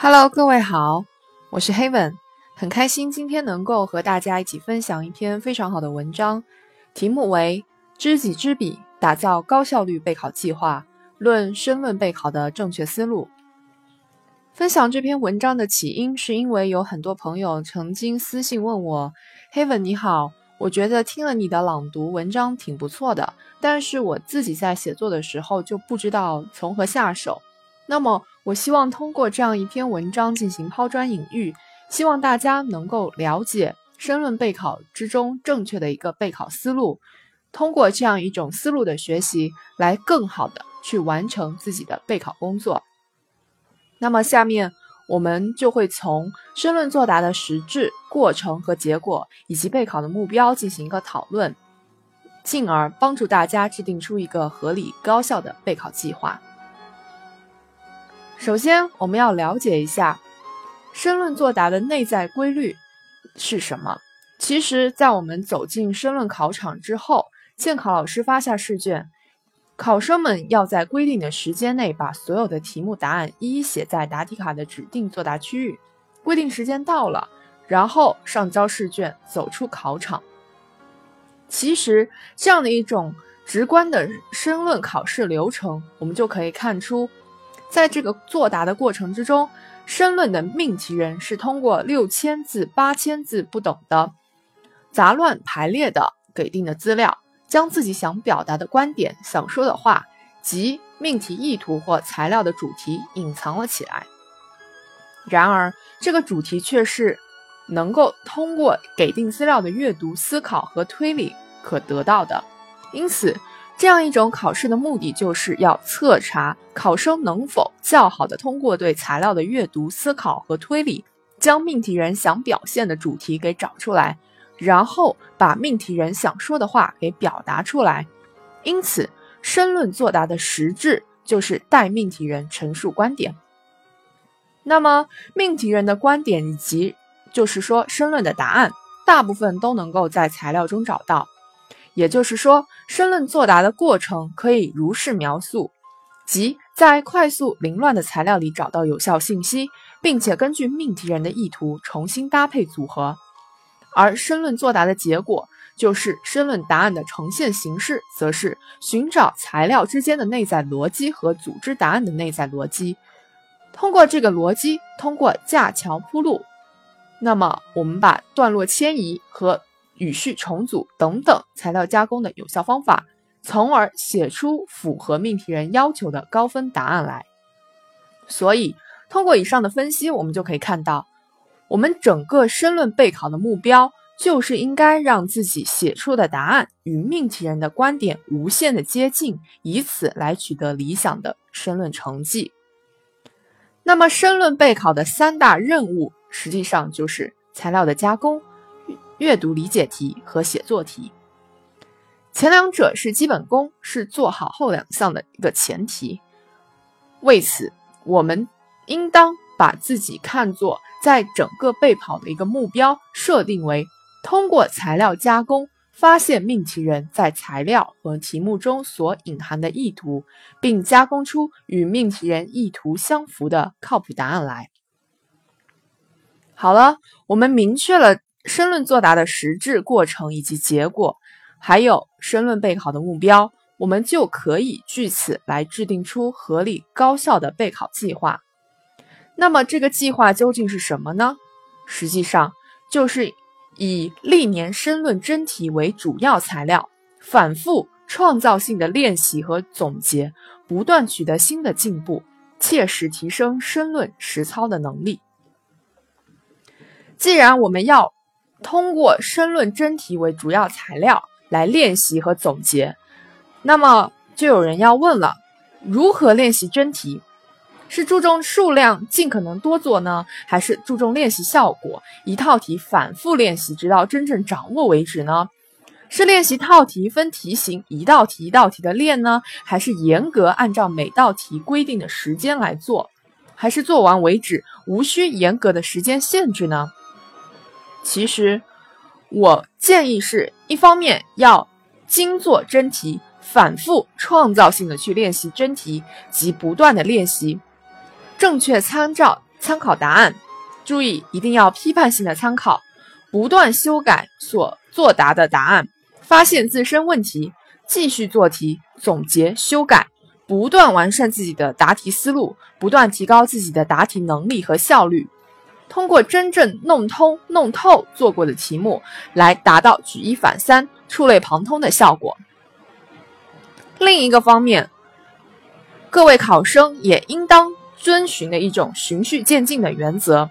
Hello，各位好，我是 Heaven，很开心今天能够和大家一起分享一篇非常好的文章，题目为“知己知彼，打造高效率备考计划，论申论备考的正确思路”。分享这篇文章的起因是因为有很多朋友曾经私信问我：“Heaven 你好，我觉得听了你的朗读文章挺不错的，但是我自己在写作的时候就不知道从何下手。”那么，我希望通过这样一篇文章进行抛砖引玉，希望大家能够了解申论备考之中正确的一个备考思路，通过这样一种思路的学习，来更好的去完成自己的备考工作。那么，下面我们就会从申论作答的实质、过程和结果，以及备考的目标进行一个讨论，进而帮助大家制定出一个合理高效的备考计划。首先，我们要了解一下申论作答的内在规律是什么。其实，在我们走进申论考场之后，监考老师发下试卷，考生们要在规定的时间内把所有的题目答案一一写在答题卡的指定作答区域。规定时间到了，然后上交试卷，走出考场。其实，这样的一种直观的申论考试流程，我们就可以看出。在这个作答的过程之中，申论的命题人是通过六千字、八千字不等的杂乱排列的给定的资料，将自己想表达的观点、想说的话及命题意图或材料的主题隐藏了起来。然而，这个主题却是能够通过给定资料的阅读、思考和推理可得到的，因此。这样一种考试的目的，就是要测查考生能否较好的通过对材料的阅读、思考和推理，将命题人想表现的主题给找出来，然后把命题人想说的话给表达出来。因此，申论作答的实质就是代命题人陈述观点。那么，命题人的观点以及就是说申论的答案，大部分都能够在材料中找到。也就是说，申论作答的过程可以如是描述：即在快速凌乱的材料里找到有效信息，并且根据命题人的意图重新搭配组合；而申论作答的结果，就是申论答案的呈现形式，则是寻找材料之间的内在逻辑和组织答案的内在逻辑。通过这个逻辑，通过架桥铺路，那么我们把段落迁移和。语序重组等等材料加工的有效方法，从而写出符合命题人要求的高分答案来。所以，通过以上的分析，我们就可以看到，我们整个申论备考的目标就是应该让自己写出的答案与命题人的观点无限的接近，以此来取得理想的申论成绩。那么，申论备考的三大任务，实际上就是材料的加工。阅读理解题和写作题，前两者是基本功，是做好后两项的一个前提。为此，我们应当把自己看作在整个备考的一个目标设定为：通过材料加工，发现命题人在材料和题目中所隐含的意图，并加工出与命题人意图相符的靠谱答案来。好了，我们明确了。申论作答的实质过程以及结果，还有申论备考的目标，我们就可以据此来制定出合理高效的备考计划。那么，这个计划究竟是什么呢？实际上，就是以历年申论真题为主要材料，反复创造性的练习和总结，不断取得新的进步，切实提升申论实操的能力。既然我们要通过申论真题为主要材料来练习和总结，那么就有人要问了：如何练习真题？是注重数量，尽可能多做呢，还是注重练习效果，一套题反复练习，直到真正掌握为止呢？是练习套题分题型，一道题一道题的练呢，还是严格按照每道题规定的时间来做，还是做完为止，无需严格的时间限制呢？其实，我建议是一方面要精做真题，反复创造性的去练习真题，及不断的练习，正确参照参考答案，注意一定要批判性的参考，不断修改所作答的答案，发现自身问题，继续做题，总结修改，不断完善自己的答题思路，不断提高自己的答题能力和效率。通过真正弄通、弄透做过的题目，来达到举一反三、触类旁通的效果。另一个方面，各位考生也应当遵循的一种循序渐进的原则，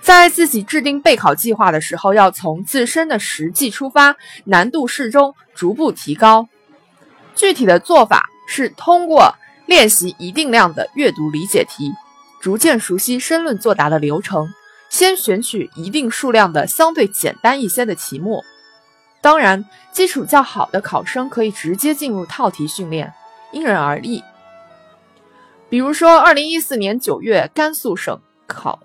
在自己制定备考计划的时候，要从自身的实际出发，难度适中，逐步提高。具体的做法是通过练习一定量的阅读理解题，逐渐熟悉申论作答的流程。先选取一定数量的相对简单一些的题目，当然，基础较好的考生可以直接进入套题训练，因人而异。比如说，二零一四年九月甘肃省考，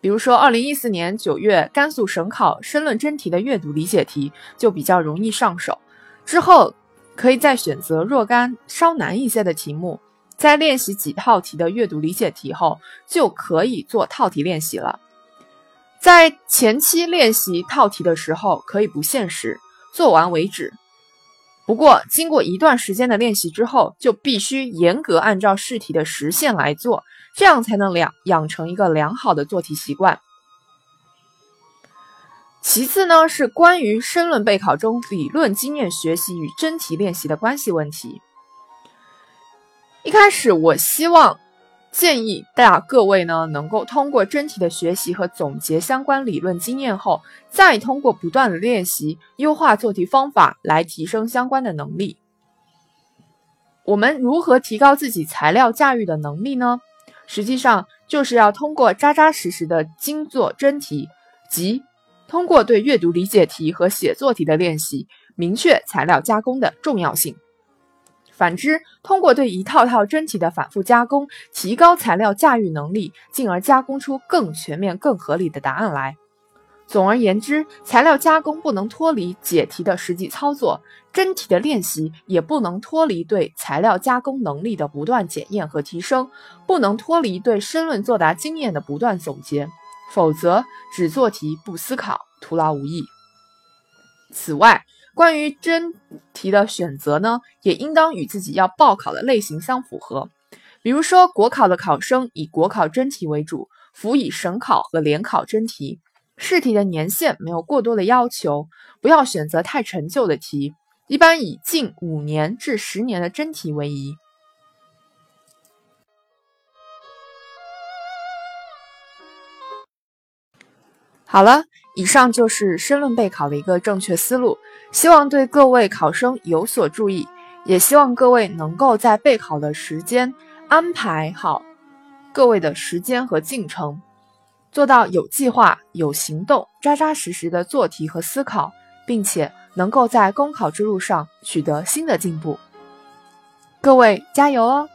比如说二零一四年九月甘肃省考申论真题的阅读理解题就比较容易上手，之后可以再选择若干稍难一些的题目。在练习几套题的阅读理解题后，就可以做套题练习了。在前期练习套题的时候，可以不限时，做完为止。不过，经过一段时间的练习之后，就必须严格按照试题的时限来做，这样才能良养成一个良好的做题习惯。其次呢，是关于申论备考中理论经验学习与真题练习的关系问题。一开始，我希望建议大家各位呢，能够通过真题的学习和总结相关理论经验后，再通过不断的练习，优化做题方法来提升相关的能力。我们如何提高自己材料驾驭的能力呢？实际上，就是要通过扎扎实实的精做真题，即通过对阅读理解题和写作题的练习，明确材料加工的重要性。反之，通过对一套套真题的反复加工，提高材料驾驭能力，进而加工出更全面、更合理的答案来。总而言之，材料加工不能脱离解题的实际操作，真题的练习也不能脱离对材料加工能力的不断检验和提升，不能脱离对申论作答经验的不断总结。否则，只做题不思考，徒劳无益。此外，关于真题的选择呢，也应当与自己要报考的类型相符合。比如说，国考的考生以国考真题为主，辅以省考和联考真题。试题的年限没有过多的要求，不要选择太陈旧的题，一般以近五年至十年的真题为宜。好了。以上就是申论备考的一个正确思路，希望对各位考生有所注意，也希望各位能够在备考的时间安排好各位的时间和进程，做到有计划、有行动、扎扎实实的做题和思考，并且能够在公考之路上取得新的进步。各位加油哦！